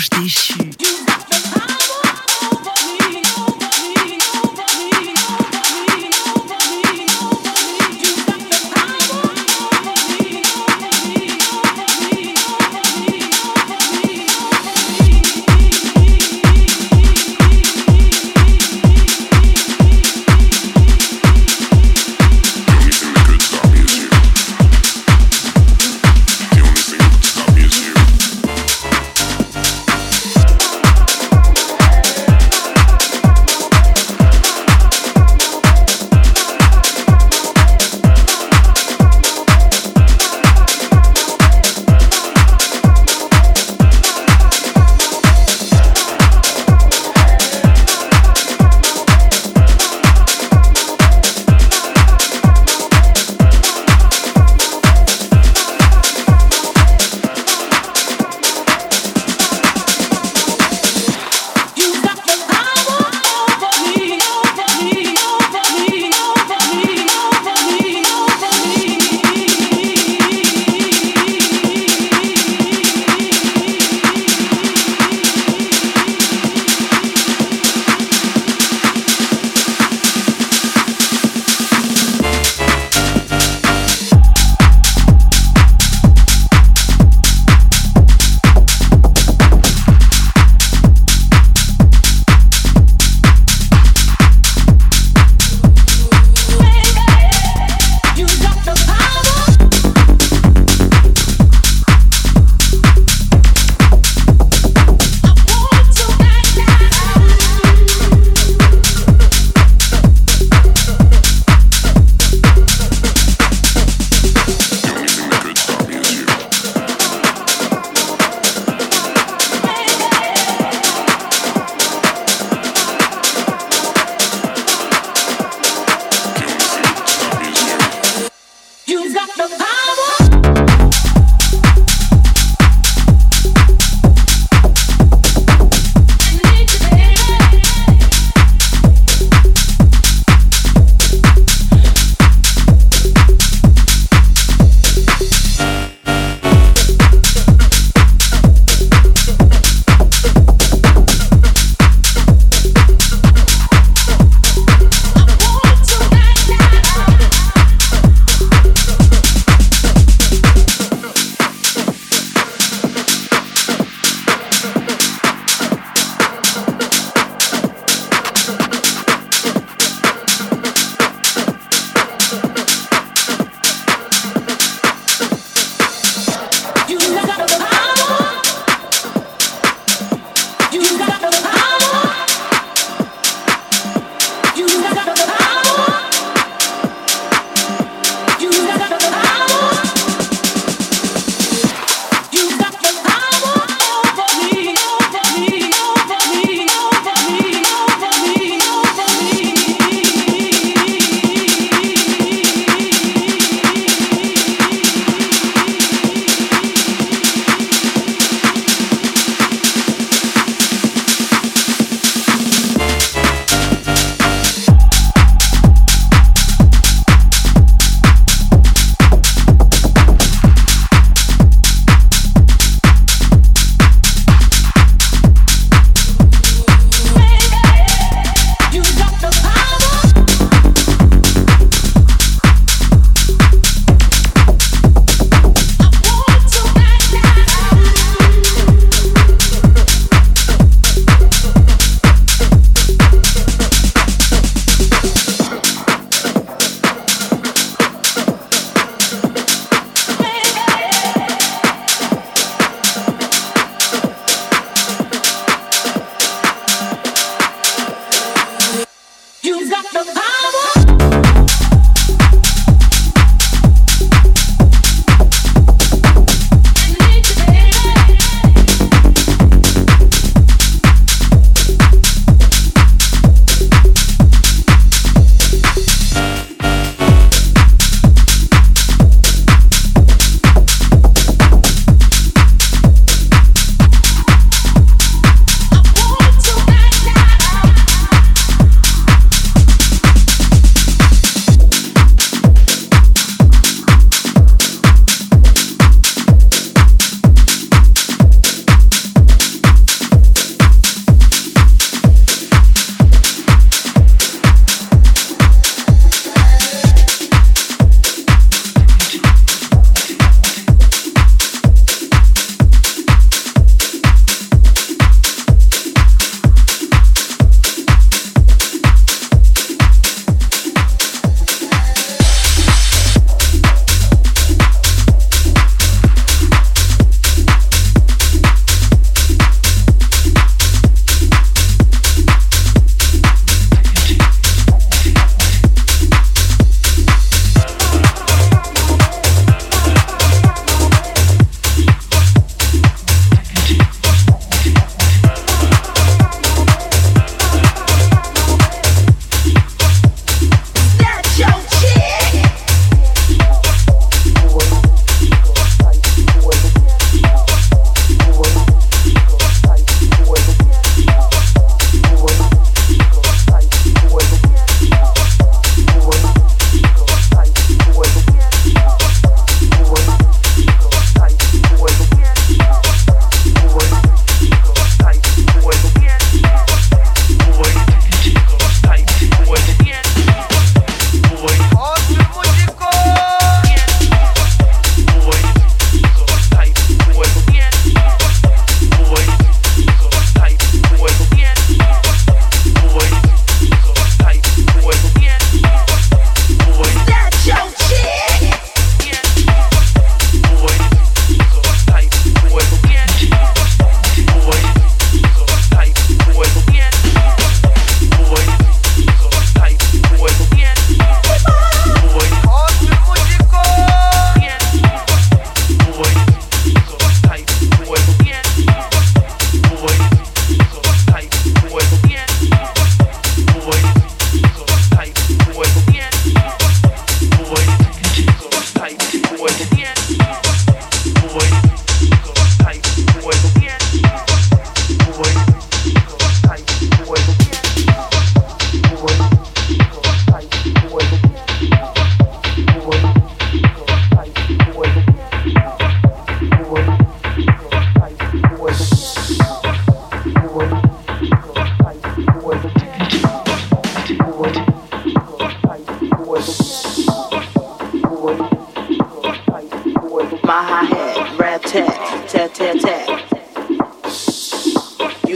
ждущий.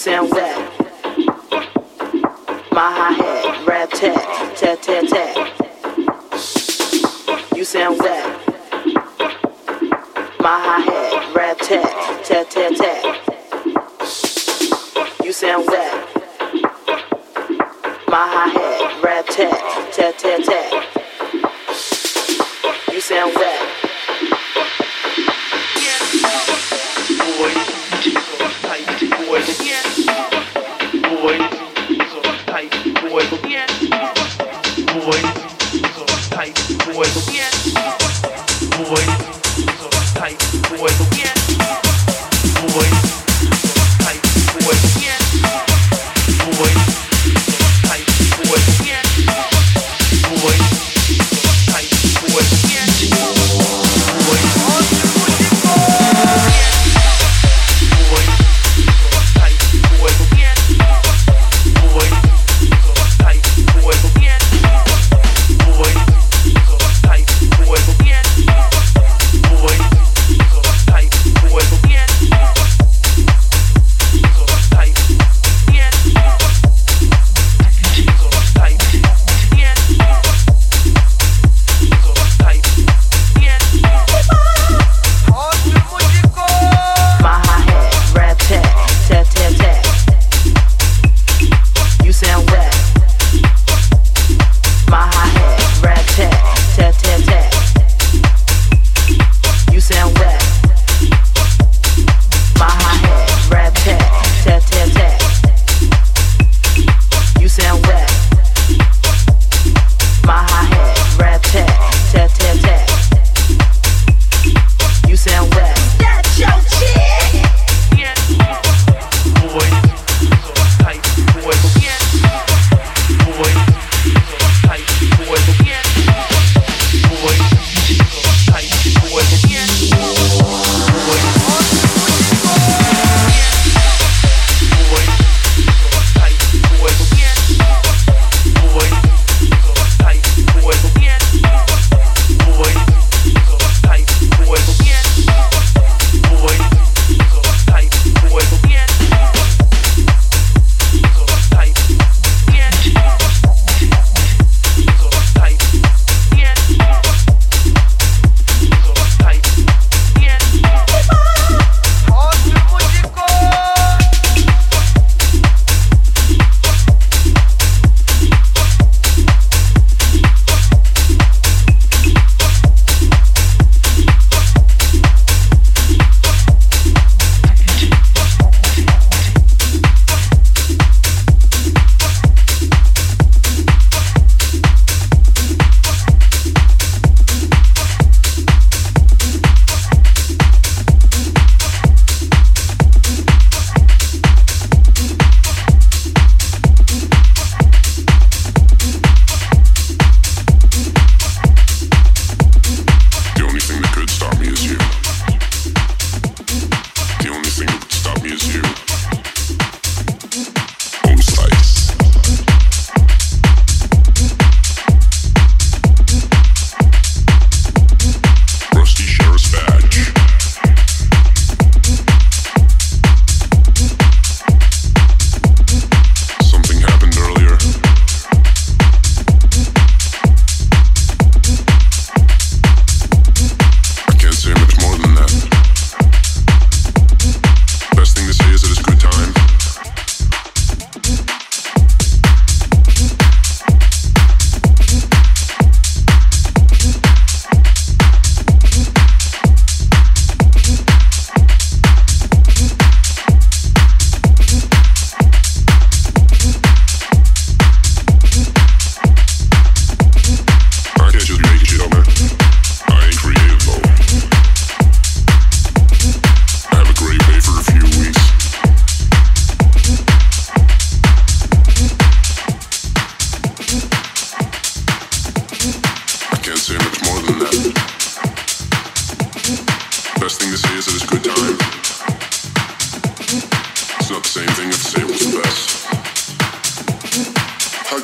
sound wet. My hi hat, rap tat, tat tat tat. You sound wet. My hi hat, rap tat, tat tat tat. You sound wet. My hi hat, rap tat, tat tat tat.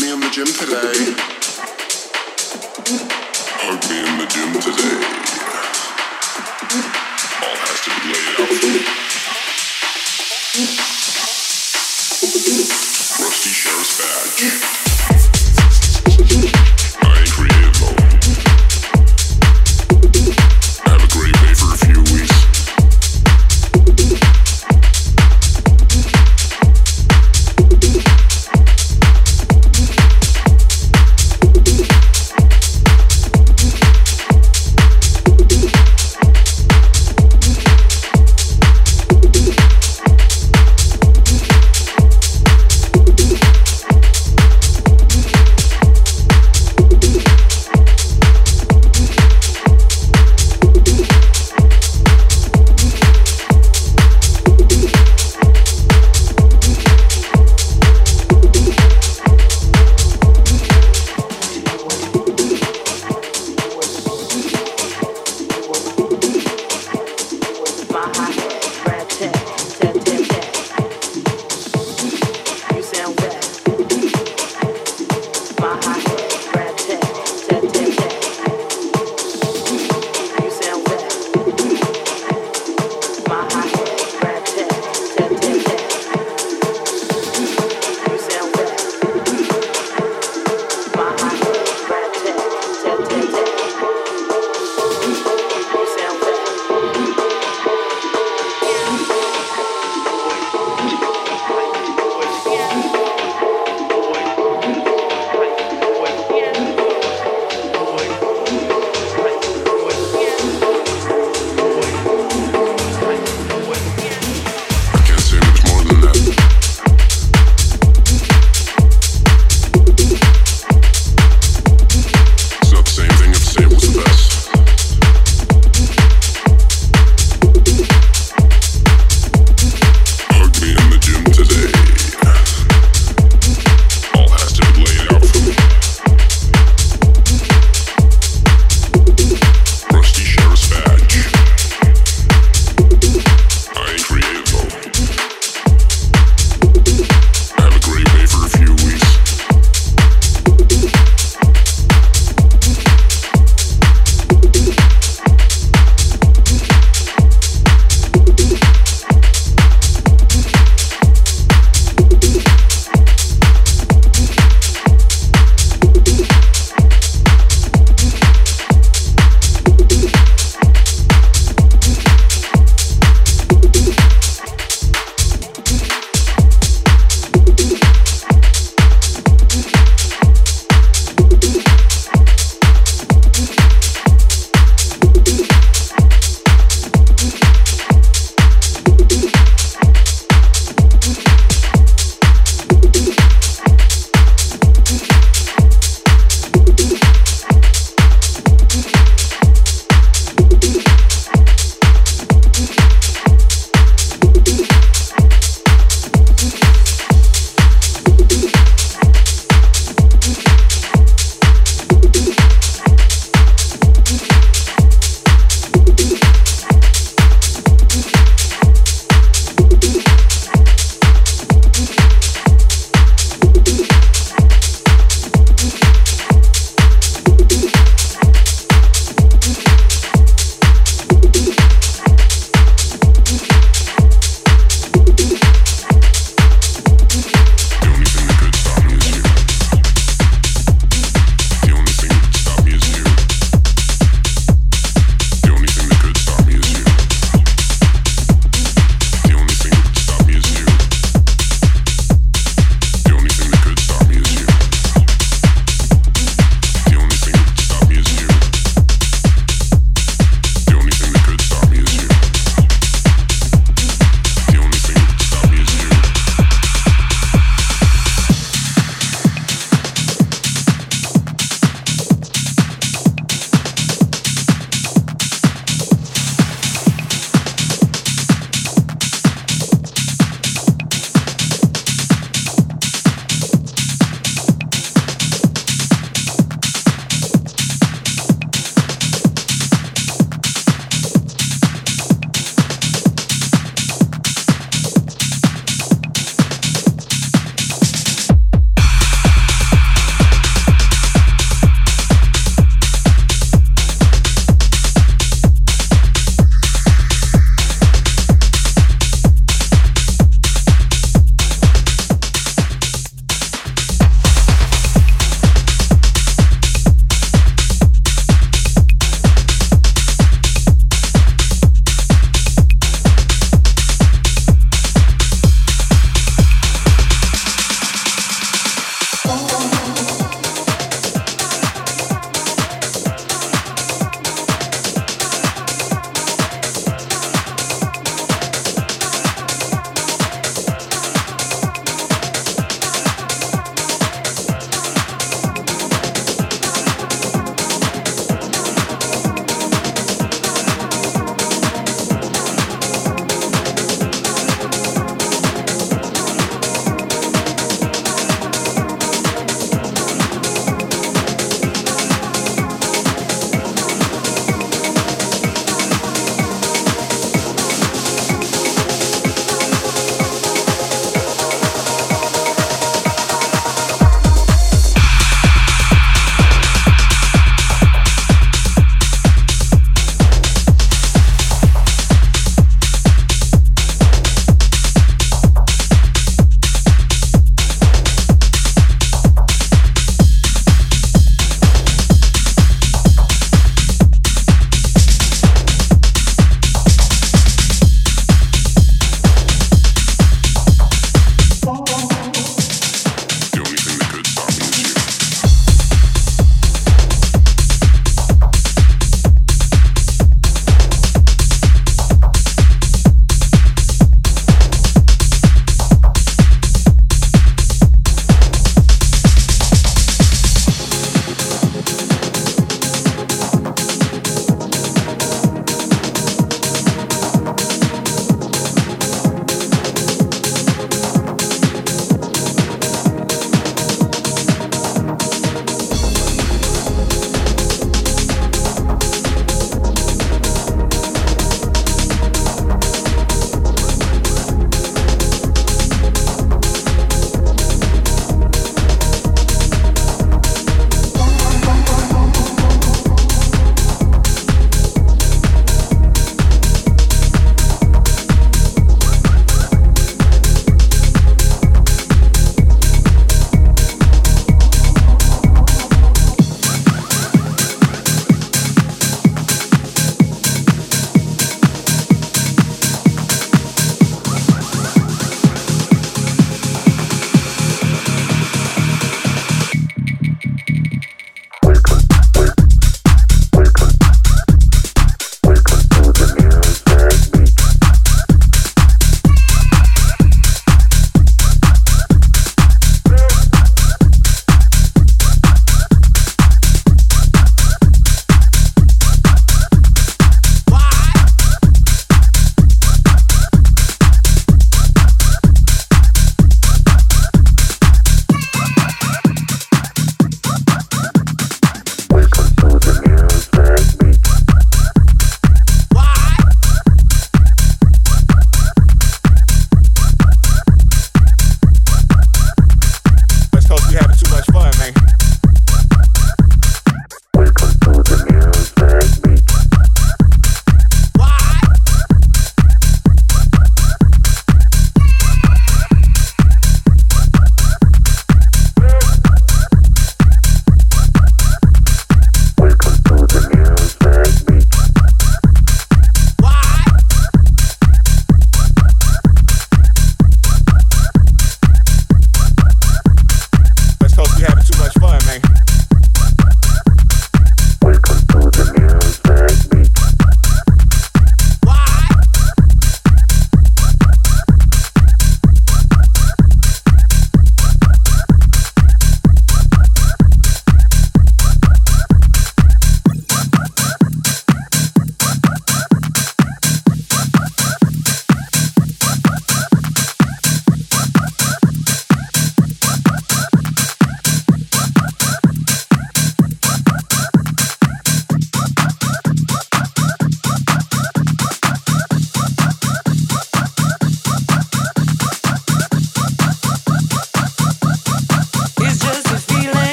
me in the gym today. Hug me in the gym today. All has to be laid out. Rusty Sheriff's Badge.